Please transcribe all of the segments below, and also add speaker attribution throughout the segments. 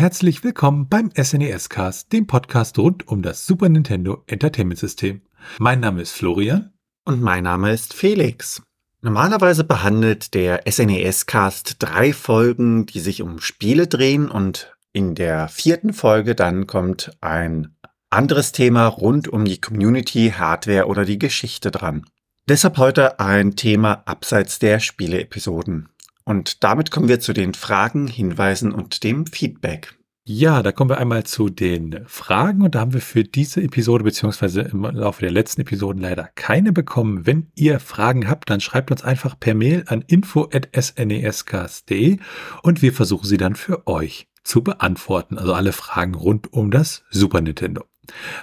Speaker 1: herzlich willkommen beim SNES Cast, dem Podcast rund um das Super Nintendo Entertainment System. Mein Name ist Florian.
Speaker 2: Und mein Name ist Felix. Normalerweise behandelt der SNES Cast drei Folgen, die sich um Spiele drehen und in der vierten Folge dann kommt ein anderes Thema rund um die Community, Hardware oder die Geschichte dran. Deshalb heute ein Thema abseits der Spiele-Episoden. Und damit kommen wir zu den Fragen, Hinweisen und dem Feedback.
Speaker 1: Ja, da kommen wir einmal zu den Fragen und da haben wir für diese Episode beziehungsweise im Laufe der letzten Episoden leider keine bekommen. Wenn ihr Fragen habt, dann schreibt uns einfach per Mail an info@snescast.de und wir versuchen sie dann für euch zu beantworten. Also alle Fragen rund um das Super Nintendo.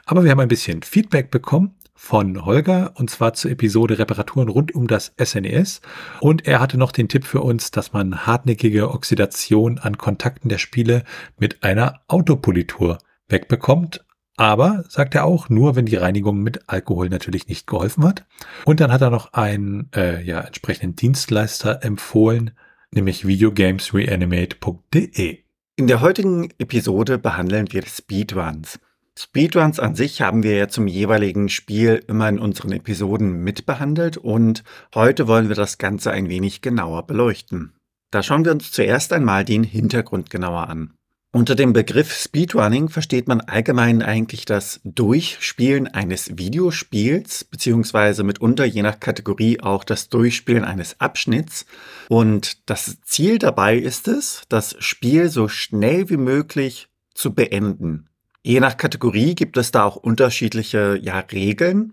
Speaker 1: Aber wir haben ein bisschen Feedback bekommen von Holger und zwar zur Episode Reparaturen rund um das SNES. E und er hatte noch den Tipp für uns, dass man hartnäckige Oxidation an Kontakten der Spiele mit einer Autopolitur wegbekommt. Aber, sagt er auch, nur wenn die Reinigung mit Alkohol natürlich nicht geholfen hat. Und dann hat er noch einen äh, ja, entsprechenden Dienstleister empfohlen, nämlich videogamesreanimate.de.
Speaker 2: In der heutigen Episode behandeln wir Speedruns. Speedruns an sich haben wir ja zum jeweiligen Spiel immer in unseren Episoden mitbehandelt und heute wollen wir das Ganze ein wenig genauer beleuchten. Da schauen wir uns zuerst einmal den Hintergrund genauer an. Unter dem Begriff Speedrunning versteht man allgemein eigentlich das Durchspielen eines Videospiels, beziehungsweise mitunter je nach Kategorie auch das Durchspielen eines Abschnitts. Und das Ziel dabei ist es, das Spiel so schnell wie möglich zu beenden. Je nach Kategorie gibt es da auch unterschiedliche ja, Regeln.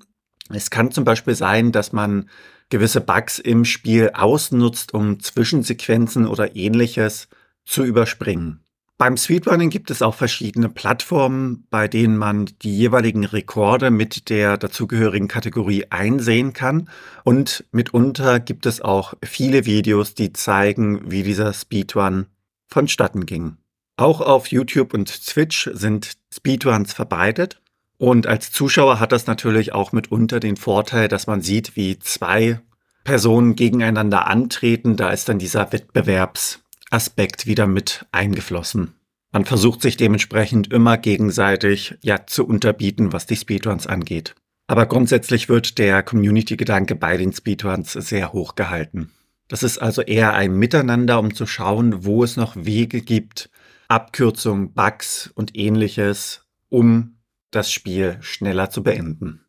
Speaker 2: Es kann zum Beispiel sein, dass man gewisse Bugs im Spiel ausnutzt, um Zwischensequenzen oder ähnliches zu überspringen. Beim Speedrunning gibt es auch verschiedene Plattformen, bei denen man die jeweiligen Rekorde mit der dazugehörigen Kategorie einsehen kann. Und mitunter gibt es auch viele Videos, die zeigen, wie dieser Speedrun vonstatten ging. Auch auf YouTube und Twitch sind Speedruns verbreitet. Und als Zuschauer hat das natürlich auch mitunter den Vorteil, dass man sieht, wie zwei Personen gegeneinander antreten. Da ist dann dieser Wettbewerbsaspekt wieder mit eingeflossen. Man versucht sich dementsprechend immer gegenseitig ja zu unterbieten, was die Speedruns angeht. Aber grundsätzlich wird der Community-Gedanke bei den Speedruns sehr hoch gehalten. Das ist also eher ein Miteinander, um zu schauen, wo es noch Wege gibt, Abkürzungen, Bugs und ähnliches, um das Spiel schneller zu beenden.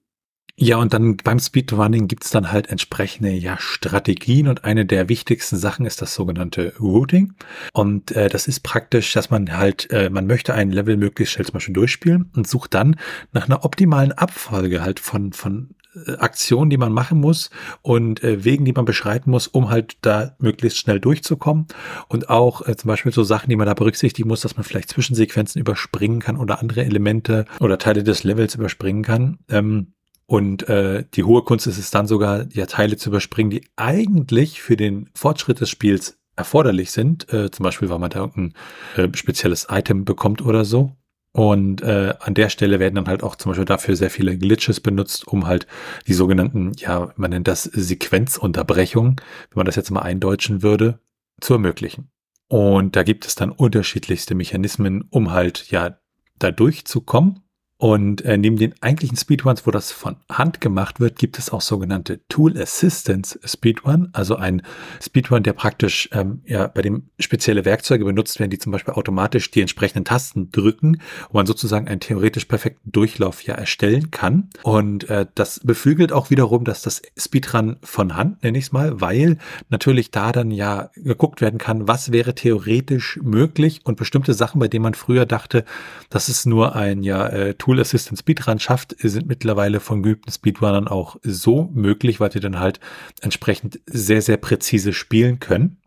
Speaker 1: Ja, und dann beim Speedrunning gibt's dann halt entsprechende ja, Strategien und eine der wichtigsten Sachen ist das sogenannte Routing. Und äh, das ist praktisch, dass man halt, äh, man möchte ein Level möglichst schnell zum Beispiel durchspielen und sucht dann nach einer optimalen Abfolge halt von, von Aktionen, die man machen muss und äh, Wegen, die man beschreiten muss, um halt da möglichst schnell durchzukommen. Und auch äh, zum Beispiel so Sachen, die man da berücksichtigen muss, dass man vielleicht Zwischensequenzen überspringen kann oder andere Elemente oder Teile des Levels überspringen kann. Ähm, und äh, die hohe Kunst ist es dann sogar, ja Teile zu überspringen, die eigentlich für den Fortschritt des Spiels erforderlich sind. Äh, zum Beispiel, weil man da irgendein äh, spezielles Item bekommt oder so. Und äh, an der Stelle werden dann halt auch zum Beispiel dafür sehr viele Glitches benutzt, um halt die sogenannten, ja, man nennt das Sequenzunterbrechungen, wenn man das jetzt mal eindeutschen würde, zu ermöglichen. Und da gibt es dann unterschiedlichste Mechanismen, um halt ja da durchzukommen. Und äh, neben den eigentlichen Speedruns, wo das von Hand gemacht wird, gibt es auch sogenannte Tool Assistance Speedrun, also ein Speedrun, der praktisch ähm, ja bei dem spezielle Werkzeuge benutzt werden, die zum Beispiel automatisch die entsprechenden Tasten drücken, wo man sozusagen einen theoretisch perfekten Durchlauf ja erstellen kann. Und äh, das beflügelt auch wiederum, dass das Speedrun von Hand, nenne ich es mal, weil natürlich da dann ja geguckt werden kann, was wäre theoretisch möglich und bestimmte Sachen, bei denen man früher dachte, das ist nur ein ja äh, Tool Assistant Speedrun schafft, sind mittlerweile von geübten Speedrunnern auch so möglich, weil sie dann halt entsprechend sehr, sehr präzise spielen können.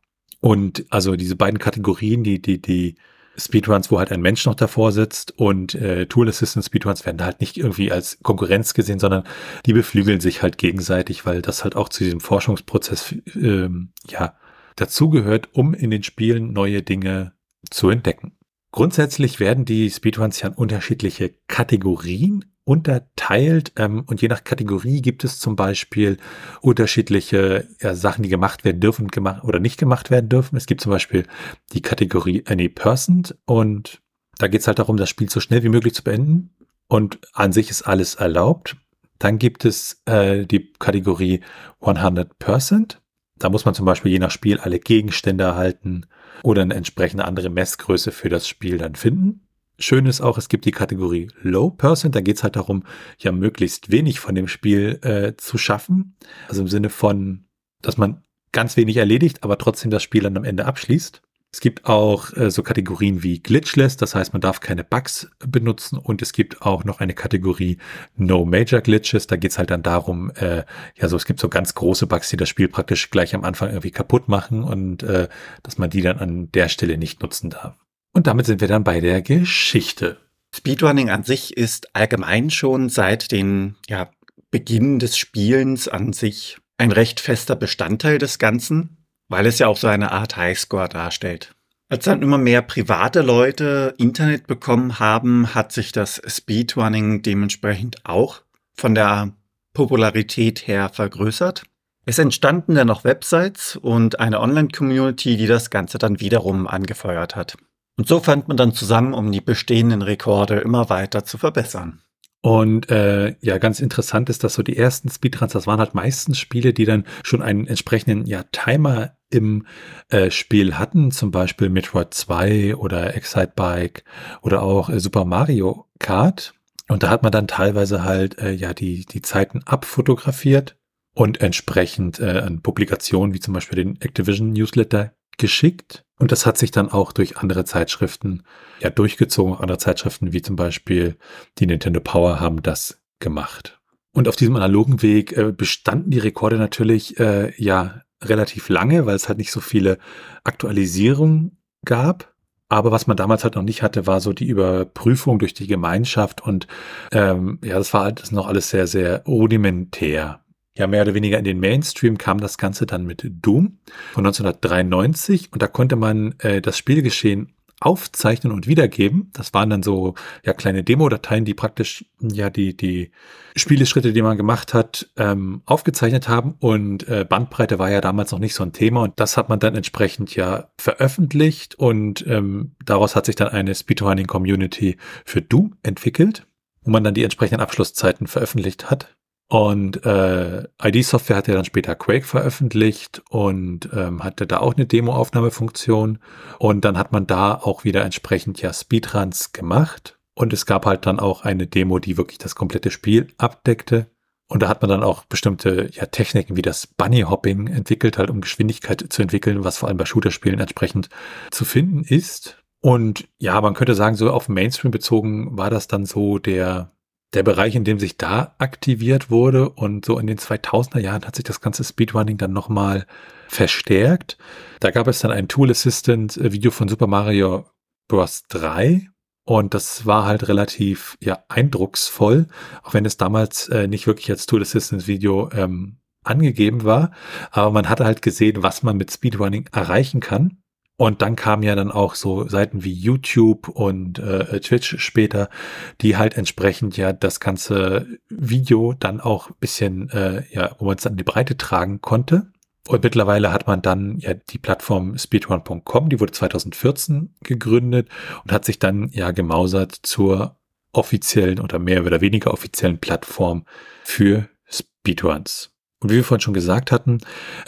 Speaker 1: Und also diese beiden Kategorien, die, die, die Speedruns, wo halt ein Mensch noch davor sitzt und äh, Tool Assistant Speedruns werden halt nicht irgendwie als Konkurrenz gesehen, sondern die beflügeln sich halt gegenseitig, weil das halt auch zu diesem Forschungsprozess ähm, ja dazugehört, um in den Spielen neue Dinge zu entdecken. Grundsätzlich werden die Speedruns ja in unterschiedliche Kategorien unterteilt ähm, und je nach Kategorie gibt es zum Beispiel unterschiedliche ja, Sachen, die gemacht werden dürfen gemacht oder nicht gemacht werden dürfen. Es gibt zum Beispiel die Kategorie Any Person und da geht es halt darum, das Spiel so schnell wie möglich zu beenden und an sich ist alles erlaubt. Dann gibt es äh, die Kategorie 100%. Da muss man zum Beispiel je nach Spiel alle Gegenstände erhalten oder eine entsprechende andere Messgröße für das Spiel dann finden. Schön ist auch, es gibt die Kategorie Low Person. Da geht es halt darum, ja möglichst wenig von dem Spiel äh, zu schaffen. Also im Sinne von, dass man ganz wenig erledigt, aber trotzdem das Spiel dann am Ende abschließt. Es gibt auch äh, so Kategorien wie Glitchless, das heißt, man darf keine Bugs benutzen und es gibt auch noch eine Kategorie No Major Glitches. Da geht es halt dann darum, äh, ja, so es gibt so ganz große Bugs, die das Spiel praktisch gleich am Anfang irgendwie kaputt machen und äh, dass man die dann an der Stelle nicht nutzen darf. Und damit sind wir dann bei der Geschichte.
Speaker 2: Speedrunning an sich ist allgemein schon seit den ja, Beginn des Spielens an sich ein recht fester Bestandteil des Ganzen, weil es ja auch so eine Art Highscore darstellt. Als dann immer mehr private Leute Internet bekommen haben, hat sich das Speedrunning dementsprechend auch von der Popularität her vergrößert. Es entstanden dann noch Websites und eine Online-Community, die das Ganze dann wiederum angefeuert hat. Und so fand man dann zusammen, um die bestehenden Rekorde immer weiter zu verbessern.
Speaker 1: Und äh, ja, ganz interessant ist, dass so die ersten Speedruns, das waren halt meistens Spiele, die dann schon einen entsprechenden ja, Timer im äh, Spiel hatten, zum Beispiel Metroid 2 oder Excite Bike oder auch äh, Super Mario Kart. Und da hat man dann teilweise halt äh, ja die, die Zeiten abfotografiert und entsprechend äh, an Publikationen wie zum Beispiel den Activision Newsletter geschickt. Und das hat sich dann auch durch andere Zeitschriften ja durchgezogen. Andere Zeitschriften wie zum Beispiel die Nintendo Power haben das gemacht. Und auf diesem analogen Weg äh, bestanden die Rekorde natürlich äh, ja relativ lange, weil es halt nicht so viele Aktualisierungen gab. Aber was man damals halt noch nicht hatte, war so die Überprüfung durch die Gemeinschaft und ähm, ja, das war halt das noch alles sehr, sehr rudimentär ja mehr oder weniger in den Mainstream kam das Ganze dann mit Doom von 1993 und da konnte man äh, das Spielgeschehen aufzeichnen und wiedergeben. Das waren dann so ja kleine Demo-Dateien, die praktisch ja die die Spieleschritte, die man gemacht hat, ähm, aufgezeichnet haben. Und äh, Bandbreite war ja damals noch nicht so ein Thema und das hat man dann entsprechend ja veröffentlicht und ähm, daraus hat sich dann eine Speedrunning-Community für Doom entwickelt, wo man dann die entsprechenden Abschlusszeiten veröffentlicht hat. Und äh, ID Software hat ja dann später Quake veröffentlicht und ähm, hatte da auch eine Demo-Aufnahmefunktion. Und dann hat man da auch wieder entsprechend ja Speedruns gemacht. Und es gab halt dann auch eine Demo, die wirklich das komplette Spiel abdeckte. Und da hat man dann auch bestimmte ja, Techniken wie das Bunny Hopping entwickelt, halt um Geschwindigkeit zu entwickeln, was vor allem bei Shooter-Spielen entsprechend zu finden ist. Und ja, man könnte sagen, so auf Mainstream bezogen war das dann so der der Bereich, in dem sich da aktiviert wurde und so in den 2000er Jahren hat sich das ganze Speedrunning dann nochmal verstärkt. Da gab es dann ein Tool Assistant äh, Video von Super Mario Bros. 3 und das war halt relativ ja eindrucksvoll, auch wenn es damals äh, nicht wirklich als Tool Assistant Video ähm, angegeben war, aber man hatte halt gesehen, was man mit Speedrunning erreichen kann. Und dann kamen ja dann auch so Seiten wie YouTube und äh, Twitch später, die halt entsprechend ja das ganze Video dann auch bisschen, äh, ja, wo man es dann in die Breite tragen konnte. Und mittlerweile hat man dann ja die Plattform speedrun.com, die wurde 2014 gegründet und hat sich dann ja gemausert zur offiziellen oder mehr oder weniger offiziellen Plattform für Speedruns. Und wie wir vorhin schon gesagt hatten,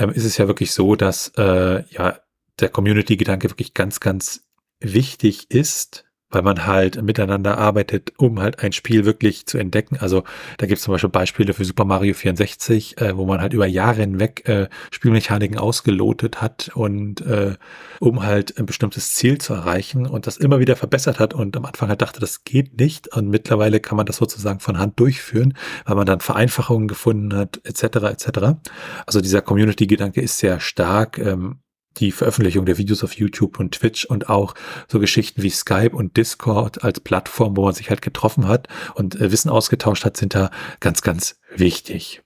Speaker 1: ähm, ist es ja wirklich so, dass äh, ja der Community-Gedanke wirklich ganz, ganz wichtig ist, weil man halt miteinander arbeitet, um halt ein Spiel wirklich zu entdecken. Also da gibt es zum Beispiel Beispiele für Super Mario 64, äh, wo man halt über Jahre hinweg äh, Spielmechaniken ausgelotet hat und äh, um halt ein bestimmtes Ziel zu erreichen und das immer wieder verbessert hat und am Anfang halt dachte, das geht nicht und mittlerweile kann man das sozusagen von Hand durchführen, weil man dann Vereinfachungen gefunden hat, etc. etc. Also dieser Community-Gedanke ist sehr stark. Ähm, die Veröffentlichung der Videos auf YouTube und Twitch und auch so Geschichten wie Skype und Discord als Plattform, wo man sich halt getroffen hat und äh, Wissen ausgetauscht hat, sind da ganz, ganz wichtig.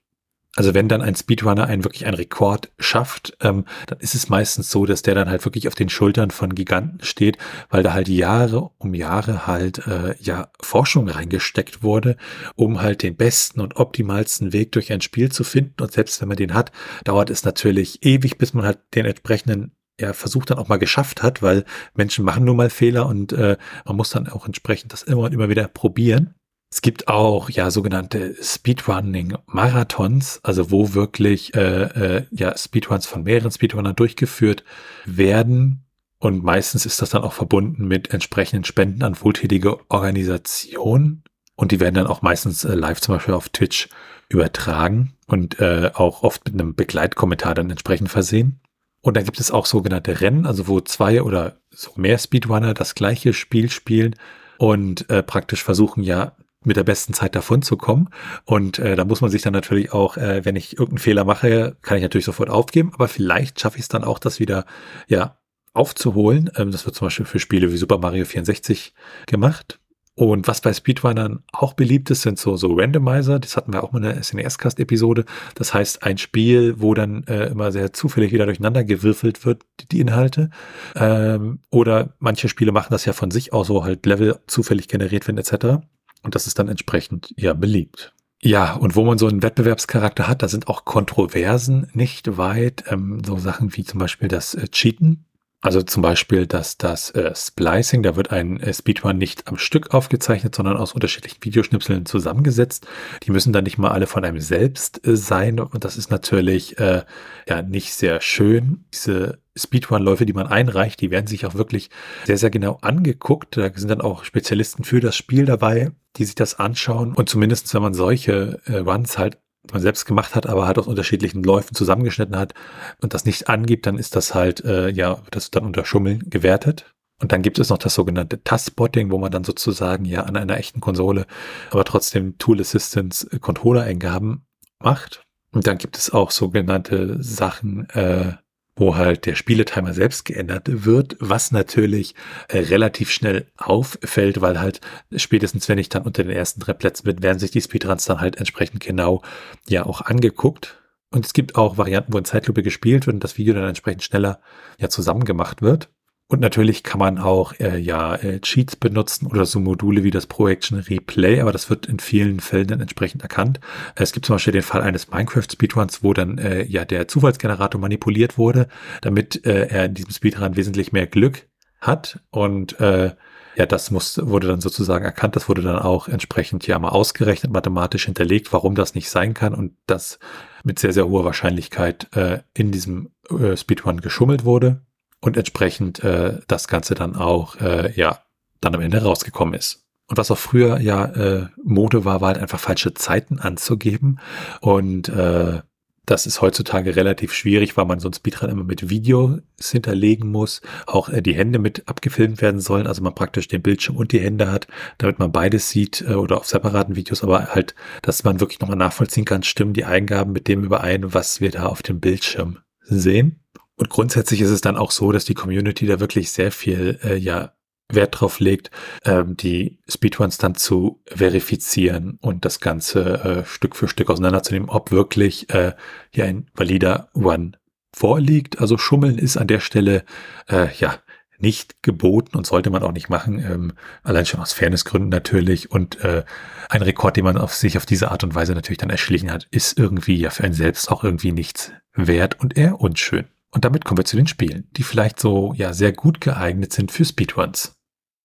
Speaker 1: Also wenn dann ein Speedrunner einen wirklich einen Rekord schafft, ähm, dann ist es meistens so, dass der dann halt wirklich auf den Schultern von Giganten steht, weil da halt Jahre um Jahre halt äh, ja Forschung reingesteckt wurde, um halt den besten und optimalsten Weg durch ein Spiel zu finden. Und selbst wenn man den hat, dauert es natürlich ewig, bis man halt den entsprechenden ja, Versuch dann auch mal geschafft hat, weil Menschen machen nun mal Fehler und äh, man muss dann auch entsprechend das immer und immer wieder probieren. Es gibt auch ja sogenannte Speedrunning-Marathons, also wo wirklich äh, äh, ja Speedruns von mehreren Speedrunnern durchgeführt werden. Und meistens ist das dann auch verbunden mit entsprechenden Spenden an wohltätige Organisationen. Und die werden dann auch meistens äh, live zum Beispiel auf Twitch übertragen und äh, auch oft mit einem Begleitkommentar dann entsprechend versehen. Und dann gibt es auch sogenannte Rennen, also wo zwei oder so mehr Speedrunner das gleiche Spiel spielen und äh, praktisch versuchen ja mit der besten Zeit davon zu kommen. Und äh, da muss man sich dann natürlich auch, äh, wenn ich irgendeinen Fehler mache, kann ich natürlich sofort aufgeben, aber vielleicht schaffe ich es dann auch, das wieder ja aufzuholen. Ähm, das wird zum Beispiel für Spiele wie Super Mario 64 gemacht. Und was bei Speedrunnern auch beliebt ist, sind so, so Randomizer. Das hatten wir auch mal in der SNES-Cast-Episode. Das heißt, ein Spiel, wo dann äh, immer sehr zufällig wieder durcheinander gewürfelt wird, die Inhalte. Ähm, oder manche Spiele machen das ja von sich aus, so halt Level zufällig generiert werden, etc. Und das ist dann entsprechend ja beliebt. Ja, und wo man so einen Wettbewerbscharakter hat, da sind auch Kontroversen nicht weit. Ähm, so Sachen wie zum Beispiel das äh, Cheaten. Also zum Beispiel, dass das äh, Splicing, da wird ein äh, Speedrun nicht am Stück aufgezeichnet, sondern aus unterschiedlichen Videoschnipseln zusammengesetzt. Die müssen dann nicht mal alle von einem selbst äh, sein. Und das ist natürlich äh, ja nicht sehr schön. Diese Speedrun-Läufe, die man einreicht, die werden sich auch wirklich sehr, sehr genau angeguckt. Da sind dann auch Spezialisten für das Spiel dabei, die sich das anschauen. Und zumindest, wenn man solche äh, Runs halt man selbst gemacht hat, aber halt aus unterschiedlichen Läufen zusammengeschnitten hat und das nicht angibt, dann ist das halt, äh, ja, das dann unter Schummeln gewertet. Und dann gibt es noch das sogenannte Taskspotting, wo man dann sozusagen ja an einer echten Konsole, aber trotzdem Tool Assistance Controller-Eingaben macht. Und dann gibt es auch sogenannte Sachen, äh, wo halt der Spieletimer selbst geändert wird, was natürlich äh, relativ schnell auffällt, weil halt spätestens, wenn ich dann unter den ersten drei Plätzen bin, werden sich die Speedruns dann halt entsprechend genau ja auch angeguckt. Und es gibt auch Varianten, wo in Zeitlupe gespielt wird und das Video dann entsprechend schneller ja zusammengemacht wird. Und natürlich kann man auch äh, ja äh, Cheats benutzen oder so Module wie das Projection Replay, aber das wird in vielen Fällen dann entsprechend erkannt. Es gibt zum Beispiel den Fall eines Minecraft Speedruns, wo dann äh, ja der Zufallsgenerator manipuliert wurde, damit äh, er in diesem Speedrun wesentlich mehr Glück hat. Und äh, ja, das muss, wurde dann sozusagen erkannt, das wurde dann auch entsprechend ja mal ausgerechnet, mathematisch hinterlegt, warum das nicht sein kann. Und das mit sehr, sehr hoher Wahrscheinlichkeit äh, in diesem äh, Speedrun geschummelt wurde und entsprechend äh, das Ganze dann auch, äh, ja, dann am Ende rausgekommen ist. Und was auch früher ja äh, Mode war, war halt einfach falsche Zeiten anzugeben. Und äh, das ist heutzutage relativ schwierig, weil man so ein Speedrun immer mit Videos hinterlegen muss. Auch äh, die Hände mit abgefilmt werden sollen, also man praktisch den Bildschirm und die Hände hat, damit man beides sieht äh, oder auf separaten Videos, aber halt, dass man wirklich nochmal nachvollziehen kann, stimmen die Eingaben mit dem überein, was wir da auf dem Bildschirm sehen. Und grundsätzlich ist es dann auch so, dass die Community da wirklich sehr viel äh, ja, Wert drauf legt, ähm, die Speedruns dann zu verifizieren und das Ganze äh, Stück für Stück auseinanderzunehmen, ob wirklich äh, hier ein valider One vorliegt. Also Schummeln ist an der Stelle äh, ja nicht geboten und sollte man auch nicht machen, ähm, allein schon aus Fairnessgründen natürlich. Und äh, ein Rekord, den man auf sich auf diese Art und Weise natürlich dann erschlichen hat, ist irgendwie ja für einen selbst auch irgendwie nichts wert und eher unschön. Und damit kommen wir zu den Spielen, die vielleicht so ja sehr gut geeignet sind für Speedruns.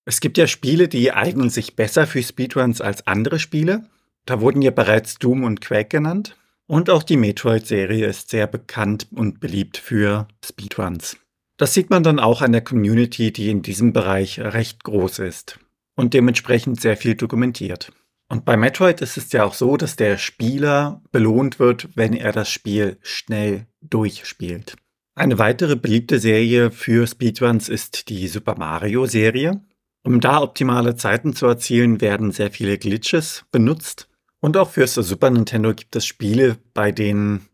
Speaker 2: Es gibt ja Spiele, die eignen sich besser für Speedruns als andere Spiele. Da wurden ja bereits Doom und Quake genannt. Und auch die Metroid-Serie ist sehr bekannt und beliebt für Speedruns. Das sieht man dann auch an der Community, die in diesem Bereich recht groß ist und dementsprechend sehr viel dokumentiert. Und bei Metroid ist es ja auch so, dass der Spieler belohnt wird, wenn er das Spiel schnell durchspielt. Eine weitere beliebte Serie für Speedruns ist die Super Mario Serie. Um da optimale Zeiten zu erzielen, werden sehr viele Glitches benutzt. Und auch für Super Nintendo gibt es Spiele, bei denen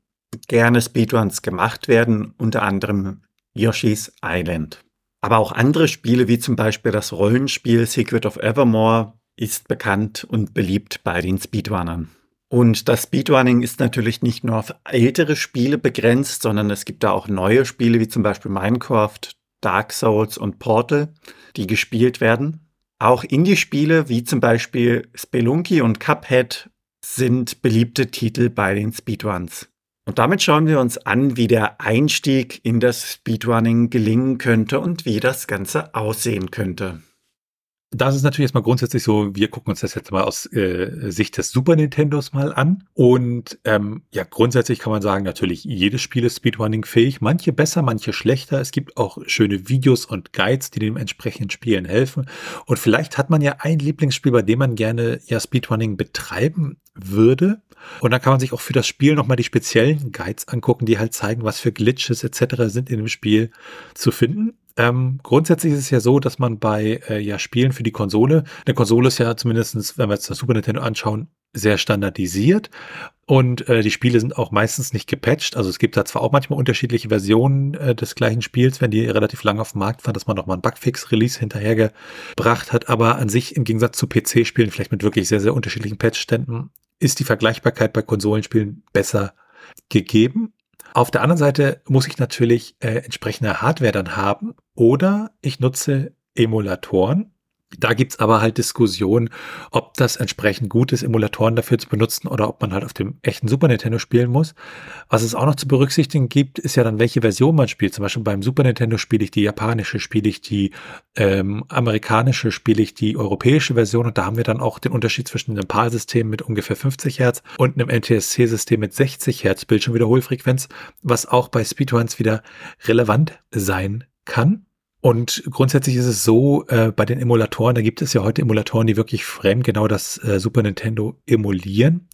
Speaker 2: gerne Speedruns gemacht werden, unter anderem Yoshi's Island. Aber auch andere Spiele, wie zum Beispiel das Rollenspiel Secret of Evermore, ist bekannt und beliebt bei den Speedrunnern. Und das Speedrunning ist natürlich nicht nur auf ältere Spiele begrenzt, sondern es gibt da auch neue Spiele wie zum Beispiel Minecraft, Dark Souls und Portal, die gespielt werden. Auch Indie-Spiele wie zum Beispiel Spelunky und Cuphead sind beliebte Titel bei den Speedruns. Und damit schauen wir uns an, wie der Einstieg in das Speedrunning gelingen könnte und wie das Ganze aussehen könnte.
Speaker 1: Das ist natürlich erstmal grundsätzlich so, wir gucken uns das jetzt mal aus äh, Sicht des Super Nintendos mal an. Und ähm, ja, grundsätzlich kann man sagen, natürlich jedes Spiel ist Speedrunning-fähig. Manche besser, manche schlechter. Es gibt auch schöne Videos und Guides, die dem entsprechenden Spielen helfen. Und vielleicht hat man ja ein Lieblingsspiel, bei dem man gerne ja Speedrunning betreiben würde. Und dann kann man sich auch für das Spiel nochmal die speziellen Guides angucken, die halt zeigen, was für Glitches etc. sind in dem Spiel zu finden. Ähm, grundsätzlich ist es ja so, dass man bei äh, ja, Spielen für die Konsole, eine Konsole ist ja zumindestens, wenn wir jetzt das Super Nintendo anschauen, sehr standardisiert und äh, die Spiele sind auch meistens nicht gepatcht. Also es gibt da zwar auch manchmal unterschiedliche Versionen äh, des gleichen Spiels, wenn die relativ lange auf dem Markt waren, dass man noch mal ein Bugfix-Release hinterhergebracht hat, aber an sich im Gegensatz zu PC-Spielen, vielleicht mit wirklich sehr, sehr unterschiedlichen Patchständen, ist die Vergleichbarkeit bei Konsolenspielen besser gegeben. Auf der anderen Seite muss ich natürlich äh, entsprechende Hardware dann haben oder ich nutze Emulatoren. Da gibt's aber halt Diskussionen, ob das entsprechend gut ist, Emulatoren dafür zu benutzen oder ob man halt auf dem echten Super Nintendo spielen muss. Was es auch noch zu berücksichtigen gibt, ist ja dann, welche Version man spielt. Zum Beispiel beim Super Nintendo spiele ich die japanische, spiele ich die ähm, amerikanische, spiele ich die europäische Version und da haben wir dann auch den Unterschied zwischen einem PAL-System mit ungefähr 50 Hertz und einem NTSC-System mit 60 Hertz Bildschirmwiederholfrequenz, was auch bei Speedruns wieder relevant sein kann. Und grundsätzlich ist es so, äh, bei den Emulatoren, da gibt es ja heute Emulatoren, die wirklich fremd genau das äh, Super Nintendo emulieren.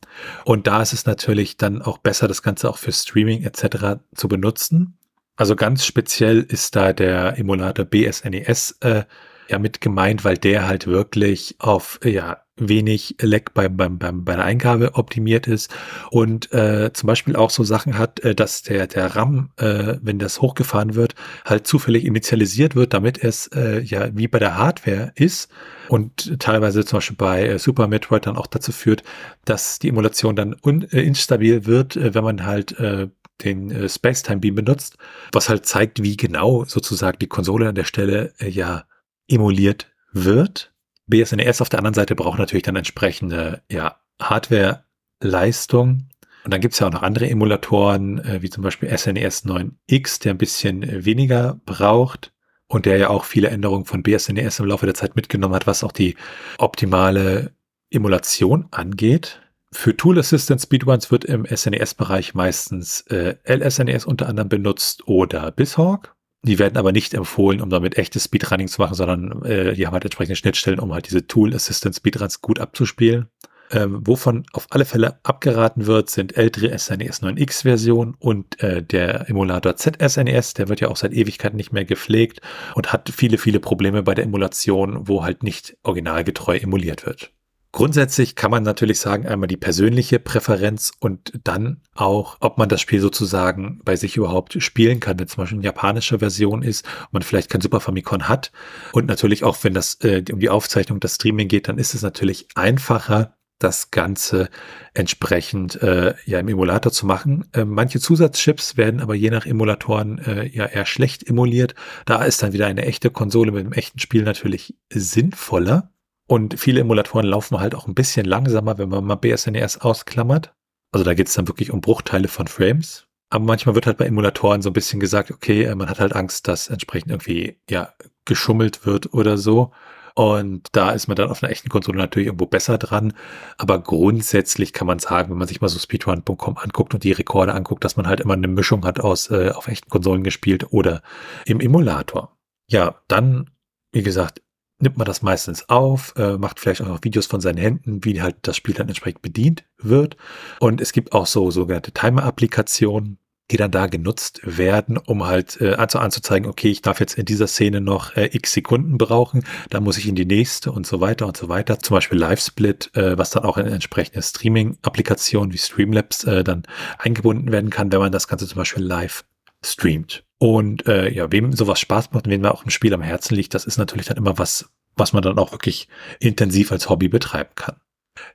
Speaker 1: Und da ist es natürlich dann auch besser, das Ganze auch für Streaming etc. zu benutzen. Also ganz speziell ist da der Emulator BSNES äh, ja mit gemeint, weil der halt wirklich auf ja wenig Leck beim, beim, beim, bei der Eingabe optimiert ist und äh, zum Beispiel auch so Sachen hat, äh, dass der, der RAM, äh, wenn das hochgefahren wird, halt zufällig initialisiert wird, damit es äh, ja wie bei der Hardware ist und teilweise zum Beispiel bei äh, Super Metroid dann auch dazu führt, dass die Emulation dann un, äh, instabil wird, äh, wenn man halt äh, den äh, Space-Time Beam benutzt, was halt zeigt, wie genau sozusagen die Konsole an der Stelle äh, ja emuliert wird BSNES auf der anderen Seite braucht natürlich dann entsprechende ja, Hardware-Leistung. Und dann gibt es ja auch noch andere Emulatoren, äh, wie zum Beispiel SNES 9X, der ein bisschen äh, weniger braucht und der ja auch viele Änderungen von BSNES im Laufe der Zeit mitgenommen hat, was auch die optimale Emulation angeht. Für Tool Assistant Speedruns wird im SNES-Bereich meistens äh, LSNES unter anderem benutzt oder BizHawk. Die werden aber nicht empfohlen, um damit echtes Speedrunning zu machen, sondern äh, die haben halt entsprechende Schnittstellen, um halt diese Tool Assistant Speedruns gut abzuspielen. Ähm, wovon auf alle Fälle abgeraten wird, sind ältere SNES 9X Version und äh, der Emulator ZSNES, der wird ja auch seit Ewigkeiten nicht mehr gepflegt und hat viele, viele Probleme bei der Emulation, wo halt nicht originalgetreu emuliert wird. Grundsätzlich kann man natürlich sagen, einmal die persönliche Präferenz und dann auch, ob man das Spiel sozusagen bei sich überhaupt spielen kann, wenn zum Beispiel eine japanische Version ist, und man vielleicht kein Super Famicom hat. Und natürlich auch, wenn das äh, um die Aufzeichnung, das Streaming geht, dann ist es natürlich einfacher, das Ganze entsprechend äh, ja im Emulator zu machen. Äh, manche Zusatzchips werden aber je nach Emulatoren äh, ja eher schlecht emuliert. Da ist dann wieder eine echte Konsole mit einem echten Spiel natürlich sinnvoller. Und viele Emulatoren laufen halt auch ein bisschen langsamer, wenn man mal BSNES ausklammert. Also da geht es dann wirklich um Bruchteile von Frames. Aber manchmal wird halt bei Emulatoren so ein bisschen gesagt, okay, äh, man hat halt Angst, dass entsprechend irgendwie ja geschummelt wird oder so. Und da ist man dann auf einer echten Konsole natürlich irgendwo besser dran. Aber grundsätzlich kann man sagen, wenn man sich mal so speedrun.com anguckt und die Rekorde anguckt, dass man halt immer eine Mischung hat aus äh, auf echten Konsolen gespielt oder im Emulator. Ja, dann, wie gesagt, nimmt man das meistens auf, äh, macht vielleicht auch noch Videos von seinen Händen, wie halt das Spiel dann entsprechend bedient wird. Und es gibt auch so sogenannte Timer-Applikationen, die dann da genutzt werden, um halt äh, anzuzeigen, okay, ich darf jetzt in dieser Szene noch äh, x Sekunden brauchen, dann muss ich in die nächste und so weiter und so weiter. Zum Beispiel Live-Split, äh, was dann auch in entsprechende Streaming-Applikationen wie Streamlabs äh, dann eingebunden werden kann, wenn man das Ganze zum Beispiel live streamt. Und äh, ja, wem sowas Spaß macht und wem auch ein Spiel am Herzen liegt, das ist natürlich dann immer was, was man dann auch wirklich intensiv als Hobby betreiben kann.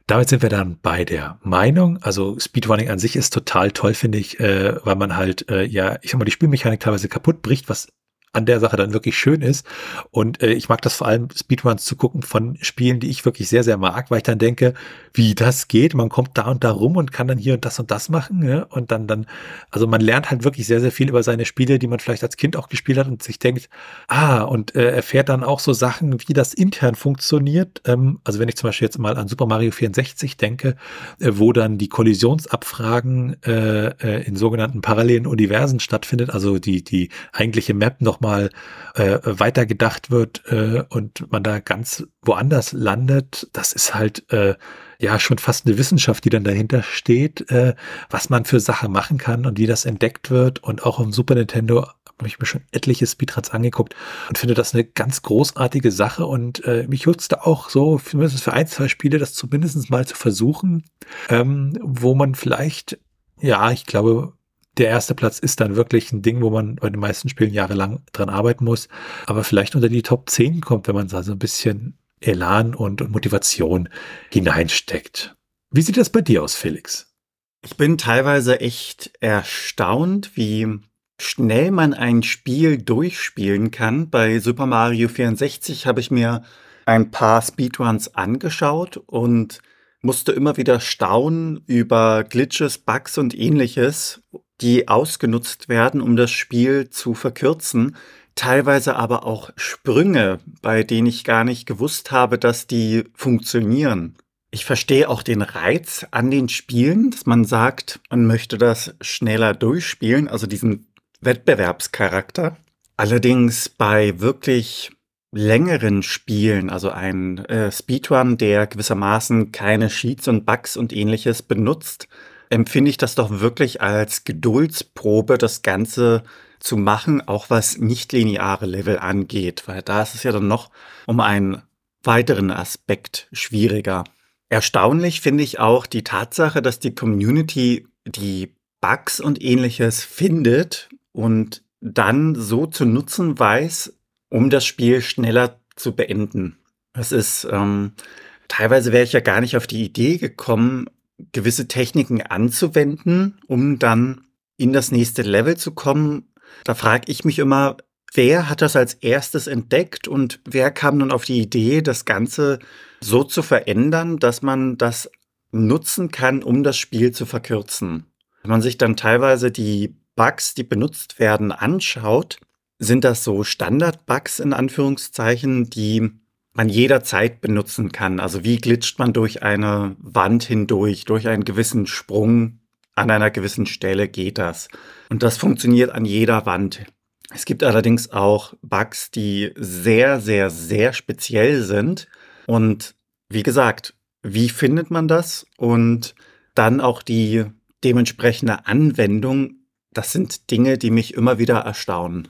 Speaker 1: Damit sind wir dann bei der Meinung. Also Speedrunning an sich ist total toll, finde ich, äh, weil man halt, äh, ja, ich sag mal, die Spielmechanik teilweise kaputt bricht, was an der Sache dann wirklich schön ist. Und äh, ich mag das vor allem, Speedruns zu gucken von Spielen, die ich wirklich sehr, sehr mag, weil ich dann denke, wie das geht. Man kommt da und da rum und kann dann hier und das und das machen. Ja? Und dann, dann, also man lernt halt wirklich sehr, sehr viel über seine Spiele, die man vielleicht als Kind auch gespielt hat und sich denkt, ah, und äh, erfährt dann auch so Sachen, wie das intern funktioniert. Ähm, also wenn ich zum Beispiel jetzt mal an Super Mario 64 denke, äh, wo dann die Kollisionsabfragen äh, äh, in sogenannten parallelen Universen stattfindet, also die, die eigentliche Map noch nochmal äh, weitergedacht wird äh, und man da ganz woanders landet, das ist halt äh, ja schon fast eine Wissenschaft, die dann dahinter steht, äh, was man für Sachen machen kann und wie das entdeckt wird. Und auch im Super Nintendo habe ich mir schon etliche Speedruns angeguckt und finde das eine ganz großartige Sache. Und äh, mich nutzt da auch so, zumindest für ein, zwei Spiele, das zumindest mal zu versuchen, ähm, wo man vielleicht, ja, ich glaube, der erste Platz ist dann wirklich ein Ding, wo man bei den meisten Spielen jahrelang dran arbeiten muss, aber vielleicht unter die Top 10 kommt, wenn man da so ein bisschen Elan und, und Motivation hineinsteckt. Wie sieht das bei dir aus, Felix?
Speaker 2: Ich bin teilweise echt erstaunt, wie schnell man ein Spiel durchspielen kann. Bei Super Mario 64 habe ich mir ein paar Speedruns angeschaut und musste immer wieder staunen über Glitches, Bugs und ähnliches die ausgenutzt werden, um das Spiel zu verkürzen. Teilweise aber auch Sprünge, bei denen ich gar nicht gewusst habe, dass die funktionieren. Ich verstehe auch den Reiz an den Spielen, dass man sagt, man möchte das schneller durchspielen, also diesen Wettbewerbscharakter. Allerdings bei wirklich längeren Spielen, also ein äh, Speedrun, der gewissermaßen keine Sheets und Bugs und ähnliches benutzt, empfinde ich das doch wirklich als Geduldsprobe, das Ganze zu machen, auch was nicht lineare Level angeht, weil da ist es ja dann noch um einen weiteren Aspekt schwieriger. Erstaunlich finde ich auch die Tatsache, dass die Community die Bugs und ähnliches findet und dann so zu nutzen weiß, um das Spiel schneller zu beenden. Das ist ähm, teilweise wäre ich ja gar nicht auf die Idee gekommen, gewisse Techniken anzuwenden, um dann in das nächste Level zu kommen. Da frage ich mich immer, wer hat das als erstes entdeckt und wer kam dann auf die Idee, das Ganze so zu verändern, dass man das nutzen kann, um das Spiel zu verkürzen. Wenn man sich dann teilweise die Bugs, die benutzt werden, anschaut, sind das so Standard-Bugs in Anführungszeichen, die man jederzeit benutzen kann. Also wie glitscht man durch eine Wand hindurch, durch einen gewissen Sprung an einer gewissen Stelle geht das. Und das funktioniert an jeder Wand. Es gibt allerdings auch Bugs, die sehr, sehr, sehr speziell sind. Und wie gesagt, wie findet man das? Und dann auch die dementsprechende Anwendung. Das sind Dinge, die mich immer wieder erstaunen.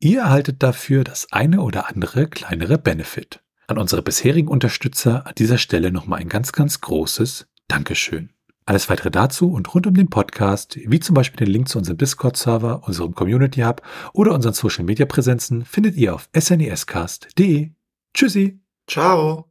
Speaker 1: Ihr erhaltet dafür das eine oder andere kleinere Benefit. An unsere bisherigen Unterstützer an dieser Stelle nochmal ein ganz, ganz großes Dankeschön. Alles weitere dazu und rund um den Podcast, wie zum Beispiel den Link zu unserem Discord-Server, unserem Community Hub oder unseren Social-Media-Präsenzen, findet ihr auf snescast.de. Tschüssi.
Speaker 2: Ciao.